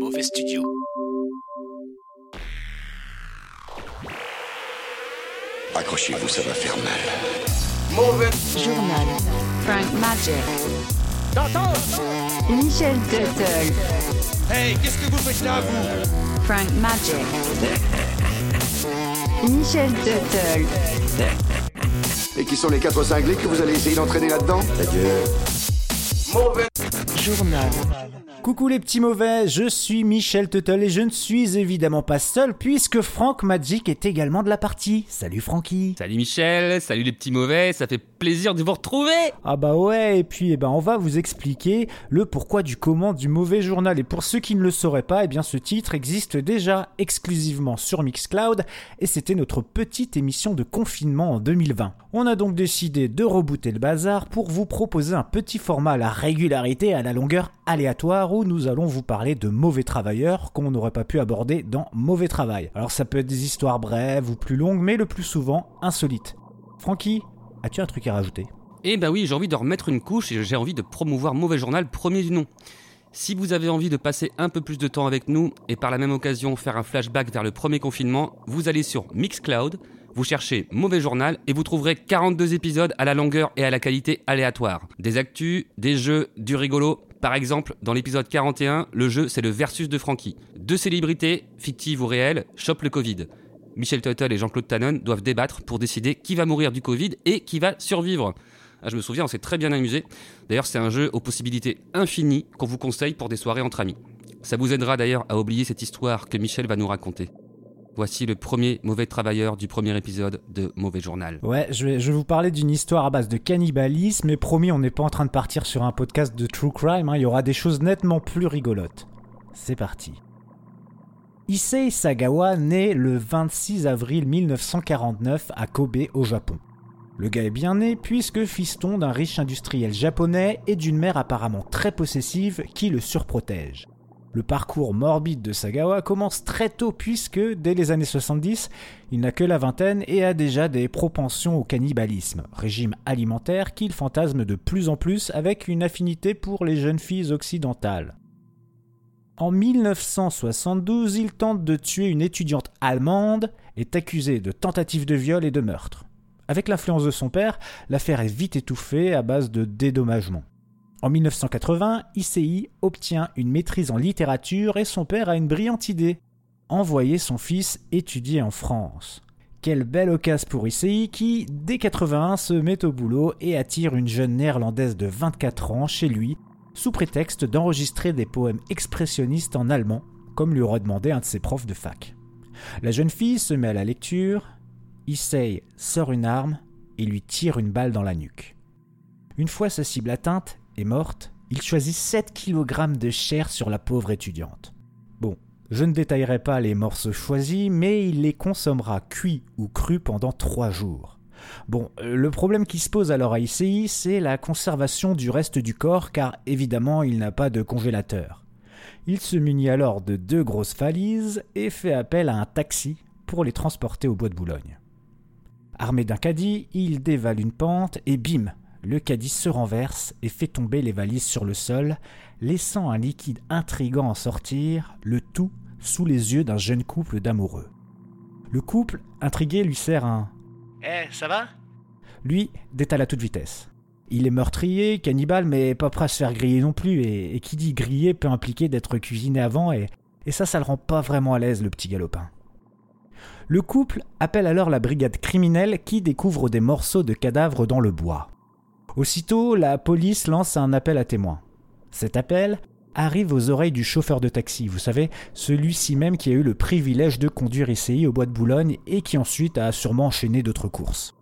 Mauvais Studio. Accrochez-vous, ça va faire mal. Mauvais Journal. Frank Magic. T'entends Michel Tuttle. Hey, qu'est-ce que vous faites là, vous? Frank Magic. Michel Tuttle. Et qui sont les quatre cinglés que vous allez essayer d'entraîner là-dedans? Mauvais Journal. Coucou les petits mauvais, je suis Michel Tuttle et je ne suis évidemment pas seul puisque Frank Magic est également de la partie. Salut Francky Salut Michel, salut les petits mauvais, ça fait plaisir de vous retrouver Ah bah ouais, et puis eh ben, on va vous expliquer le pourquoi du comment du mauvais journal. Et pour ceux qui ne le sauraient pas, eh bien ce titre existe déjà exclusivement sur Mixcloud et c'était notre petite émission de confinement en 2020. On a donc décidé de rebooter le bazar pour vous proposer un petit format à la régularité à la longueur aléatoire où nous allons vous parler de mauvais travailleurs qu'on n'aurait pas pu aborder dans Mauvais Travail. Alors ça peut être des histoires brèves ou plus longues, mais le plus souvent insolites. Francky, as-tu un truc à rajouter? Eh bah oui, j'ai envie de remettre une couche et j'ai envie de promouvoir Mauvais Journal premier du nom. Si vous avez envie de passer un peu plus de temps avec nous et par la même occasion faire un flashback vers le premier confinement, vous allez sur Mixcloud, vous cherchez Mauvais Journal et vous trouverez 42 épisodes à la longueur et à la qualité aléatoire. Des actus, des jeux, du rigolo. Par exemple, dans l'épisode 41, le jeu c'est le versus de Frankie. Deux célébrités, fictives ou réelles, chopent le Covid. Michel Tuttle et Jean-Claude Tannen doivent débattre pour décider qui va mourir du Covid et qui va survivre. Ah, je me souviens, on s'est très bien amusé. D'ailleurs, c'est un jeu aux possibilités infinies qu'on vous conseille pour des soirées entre amis. Ça vous aidera d'ailleurs à oublier cette histoire que Michel va nous raconter. Voici le premier mauvais travailleur du premier épisode de Mauvais Journal. Ouais, je vais, je vous parler d'une histoire à base de cannibalisme, mais promis, on n'est pas en train de partir sur un podcast de true crime, hein, il y aura des choses nettement plus rigolotes. C'est parti. Issei Sagawa naît le 26 avril 1949 à Kobe au Japon. Le gars est bien né puisque fiston d'un riche industriel japonais et d'une mère apparemment très possessive qui le surprotège. Le parcours morbide de Sagawa commence très tôt puisque, dès les années 70, il n'a que la vingtaine et a déjà des propensions au cannibalisme, régime alimentaire qu'il fantasme de plus en plus avec une affinité pour les jeunes filles occidentales. En 1972, il tente de tuer une étudiante allemande, est accusé de tentative de viol et de meurtre. Avec l'influence de son père, l'affaire est vite étouffée à base de dédommagement. En 1980, ICI obtient une maîtrise en littérature et son père a une brillante idée envoyer son fils étudier en France. Quelle belle occasion pour ICI qui, dès 81, se met au boulot et attire une jeune néerlandaise de 24 ans chez lui sous prétexte d'enregistrer des poèmes expressionnistes en allemand, comme lui aurait demandé un de ses profs de fac. La jeune fille se met à la lecture, Issei sort une arme et lui tire une balle dans la nuque. Une fois sa cible atteinte et morte, il choisit 7 kg de chair sur la pauvre étudiante. Bon, je ne détaillerai pas les morceaux choisis, mais il les consommera cuits ou crus pendant 3 jours. Bon, euh, le problème qui se pose alors à ICI, c'est la conservation du reste du corps, car évidemment il n'a pas de congélateur. Il se munit alors de deux grosses valises et fait appel à un taxi pour les transporter au bois de Boulogne. Armé d'un caddie, il dévale une pente et bim, le caddie se renverse et fait tomber les valises sur le sol, laissant un liquide intrigant en sortir, le tout sous les yeux d'un jeune couple d'amoureux. Le couple, intrigué, lui sert un Eh, ça va? Lui détale à toute vitesse. Il est meurtrier, cannibale, mais pas prêt à se faire griller non plus, et, qui dit griller peut impliquer d'être cuisiné avant, et, et ça, ça le rend pas vraiment à l'aise, le petit galopin. Le couple appelle alors la brigade criminelle qui découvre des morceaux de cadavres dans le bois. Aussitôt, la police lance un appel à témoins. Cet appel arrive aux oreilles du chauffeur de taxi, vous savez, celui-ci même qui a eu le privilège de conduire ICI au bois de Boulogne et qui ensuite a sûrement enchaîné d'autres courses.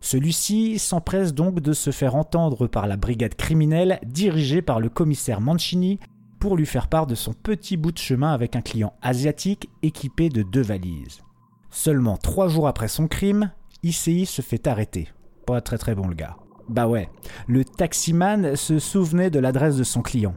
Celui-ci s'empresse donc de se faire entendre par la brigade criminelle dirigée par le commissaire Mancini pour lui faire part de son petit bout de chemin avec un client asiatique équipé de deux valises. Seulement trois jours après son crime, ICI se fait arrêter. Pas très très bon le gars. Bah ouais, le taximan se souvenait de l'adresse de son client.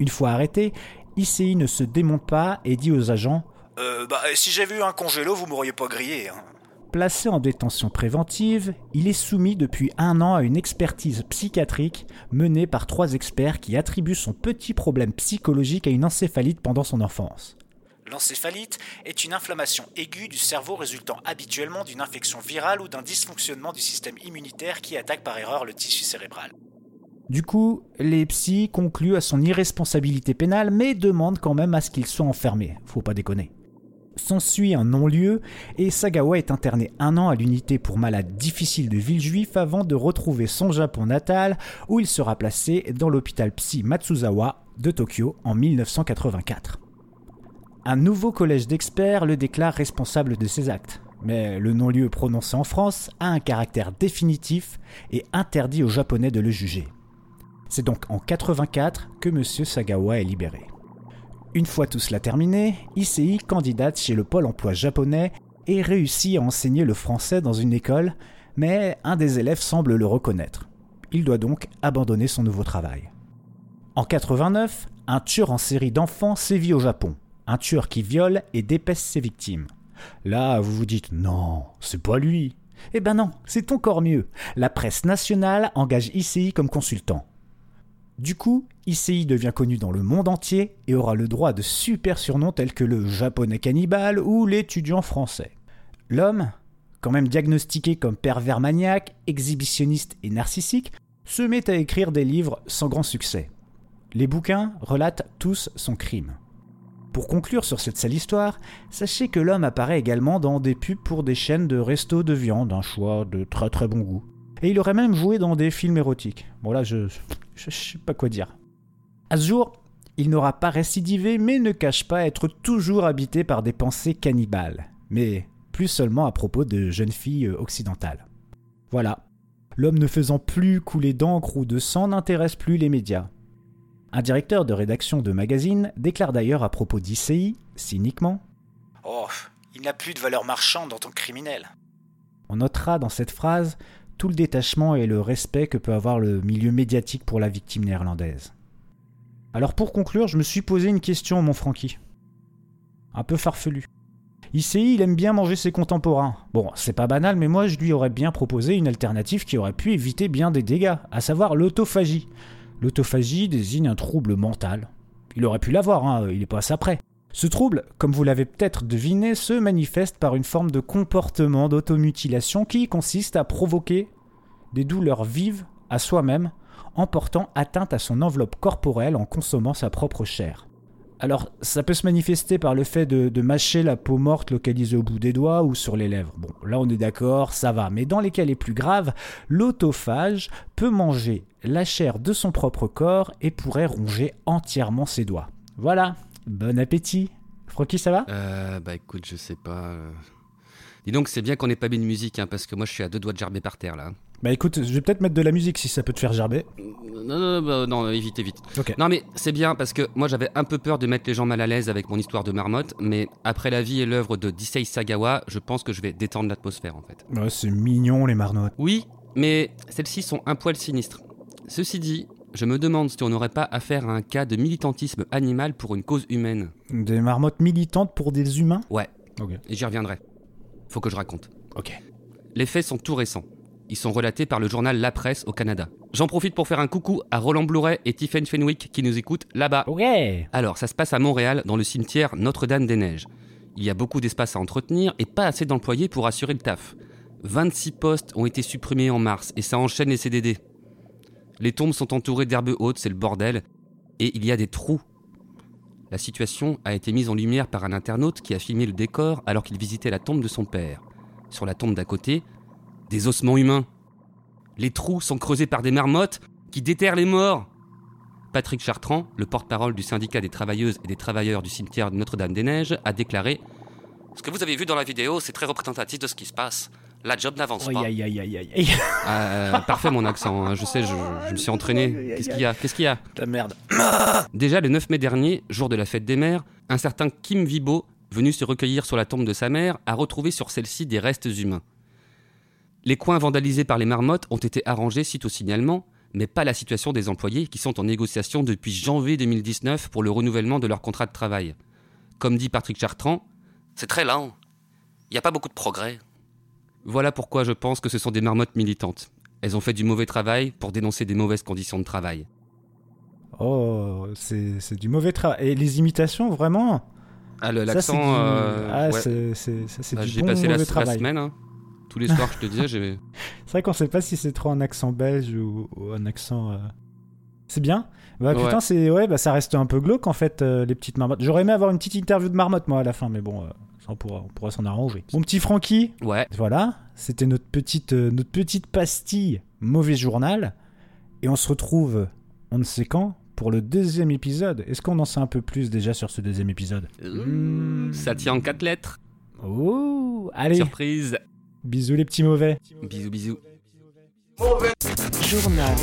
Une fois arrêté, ICI ne se démonte pas et dit aux agents Euh, bah, si j'avais eu un congélo, vous m'auriez pas grillé. Hein. Placé en détention préventive, il est soumis depuis un an à une expertise psychiatrique menée par trois experts qui attribuent son petit problème psychologique à une encéphalite pendant son enfance. L'encéphalite est une inflammation aiguë du cerveau résultant habituellement d'une infection virale ou d'un dysfonctionnement du système immunitaire qui attaque par erreur le tissu cérébral. Du coup, les psys concluent à son irresponsabilité pénale mais demandent quand même à ce qu'il soit enfermé. Faut pas déconner. S'ensuit un non-lieu et Sagawa est interné un an à l'unité pour malades difficiles de Villejuif avant de retrouver son Japon natal où il sera placé dans l'hôpital psy Matsuzawa de Tokyo en 1984. Un nouveau collège d'experts le déclare responsable de ses actes, mais le non-lieu prononcé en France a un caractère définitif et interdit aux Japonais de le juger. C'est donc en 84 que M. Sagawa est libéré. Une fois tout cela terminé, ICI candidate chez le pôle emploi japonais et réussit à enseigner le français dans une école, mais un des élèves semble le reconnaître. Il doit donc abandonner son nouveau travail. En 89, un tueur en série d'enfants sévit au Japon un tueur qui viole et dépaisse ses victimes. Là, vous vous dites non, c'est pas lui. Eh ben non, c'est encore mieux. La presse nationale engage ICI comme consultant. Du coup, ICI devient connu dans le monde entier et aura le droit de super surnoms tels que le japonais cannibale ou l'étudiant français. L'homme, quand même diagnostiqué comme pervers maniaque, exhibitionniste et narcissique, se met à écrire des livres sans grand succès. Les bouquins relatent tous son crime. Pour conclure sur cette sale histoire, sachez que l'homme apparaît également dans des pubs pour des chaînes de resto de viande, un choix de très très bon goût. Et il aurait même joué dans des films érotiques. Bon là, je, je, sais pas quoi dire. À ce jour, il n'aura pas récidivé, mais ne cache pas être toujours habité par des pensées cannibales. Mais plus seulement à propos de jeunes filles euh, occidentales. Voilà. L'homme ne faisant plus couler d'encre ou de sang n'intéresse plus les médias. Un directeur de rédaction de magazine déclare d'ailleurs à propos d'ICI, cyniquement Oh, il n'a plus de valeur marchande en tant que criminel. On notera dans cette phrase tout le détachement et le respect que peut avoir le milieu médiatique pour la victime néerlandaise. Alors pour conclure, je me suis posé une question, mon Francky. Un peu farfelu. ICI, il aime bien manger ses contemporains. Bon, c'est pas banal, mais moi je lui aurais bien proposé une alternative qui aurait pu éviter bien des dégâts, à savoir l'autophagie. L'autophagie désigne un trouble mental. Il aurait pu l'avoir, hein, il n'est pas ça près. Ce trouble, comme vous l'avez peut-être deviné, se manifeste par une forme de comportement d'automutilation qui consiste à provoquer des douleurs vives à soi-même en portant atteinte à son enveloppe corporelle en consommant sa propre chair. Alors, ça peut se manifester par le fait de, mâcher la peau morte localisée au bout des doigts ou sur les lèvres. Bon, là on est d'accord, ça va. Mais dans les cas les plus graves, l'autophage peut manger la chair de son propre corps et pourrait ronger entièrement ses doigts. Voilà, bon appétit. Frocky, ça va? Euh, bah écoute, je sais pas. Dis donc, c'est bien qu'on ait pas mis de musique, hein, parce que moi je suis à deux doigts de gerber par terre là. Bah écoute, je vais peut-être mettre de la musique si ça peut te faire gerber. Non, non, bah, non, évite, évite. Ok. Non, mais c'est bien parce que moi j'avais un peu peur de mettre les gens mal à l'aise avec mon histoire de marmotte, mais après la vie et l'œuvre de Disei Sagawa, je pense que je vais détendre l'atmosphère en fait. Ouais, c'est mignon les marmottes. Oui, mais celles-ci sont un poil sinistres. Ceci dit, je me demande si on n'aurait pas affaire à un cas de militantisme animal pour une cause humaine. Des marmottes militantes pour des humains Ouais, et j'y reviendrai. Faut que je raconte. Ok. Les faits sont tout récents. Ils sont relatés par le journal La Presse au Canada. J'en profite pour faire un coucou à Roland Blouret et Tiffen Fenwick qui nous écoutent là-bas. Ok. Alors, ça se passe à Montréal, dans le cimetière Notre-Dame-des-Neiges. Il y a beaucoup d'espace à entretenir et pas assez d'employés pour assurer le taf. 26 postes ont été supprimés en mars et ça enchaîne les CDD. Les tombes sont entourées d'herbes hautes, c'est le bordel, et il y a des trous. La situation a été mise en lumière par un internaute qui a filmé le décor alors qu'il visitait la tombe de son père. Sur la tombe d'à côté, des ossements humains. Les trous sont creusés par des marmottes qui déterrent les morts. Patrick Chartrand, le porte-parole du syndicat des travailleuses et des travailleurs du cimetière de Notre-Dame-des-Neiges, a déclaré Ce que vous avez vu dans la vidéo, c'est très représentatif de ce qui se passe. La job n'avance pas. Aïe aïe aïe aïe aïe. Euh, parfait mon accent, hein. je sais, je, je me suis entraîné. Qu'est-ce qu'il y a? Qu'est-ce qu'il y a? La merde. Déjà le 9 mai dernier, jour de la fête des mères, un certain Kim Vibo, venu se recueillir sur la tombe de sa mère, a retrouvé sur celle-ci des restes humains. Les coins vandalisés par les marmottes ont été arrangés suite au signalement, mais pas la situation des employés qui sont en négociation depuis janvier 2019 pour le renouvellement de leur contrat de travail. Comme dit Patrick Chartrand, c'est très lent. Il n'y a pas beaucoup de progrès. Voilà pourquoi je pense que ce sont des marmottes militantes. Elles ont fait du mauvais travail pour dénoncer des mauvaises conditions de travail. Oh, c'est du mauvais travail. Et les imitations, vraiment? Ah, le- Ça, c'est l'accent. du- euh, ah, ouais. c'est- du J'ai bon passé la, semaine. hein. Tous les soirs, je te disais, j'ai. C'est vrai qu'on sait pas si c'est trop un accent belge ou, ou un accent. euh, C'est bien? Bah Ouais. putain, c'est ouais, bah ça reste un peu glauque en fait euh, les petites marmottes. J'aurais aimé avoir une petite interview de marmotte moi à la fin, mais bon, euh, on pourra, on pourra s'en arranger. Mon petit Francky, Ouais. voilà, c'était notre petite euh, notre petite pastille mauvais journal, et on se retrouve, on ne sait quand, pour le deuxième épisode. Est-ce qu'on en sait un peu plus déjà sur ce deuxième épisode Mmh, Ça tient en quatre lettres. Oh, allez, Surprise. bisous les petits mauvais. Bisous, bisous. Mauvais. Journal.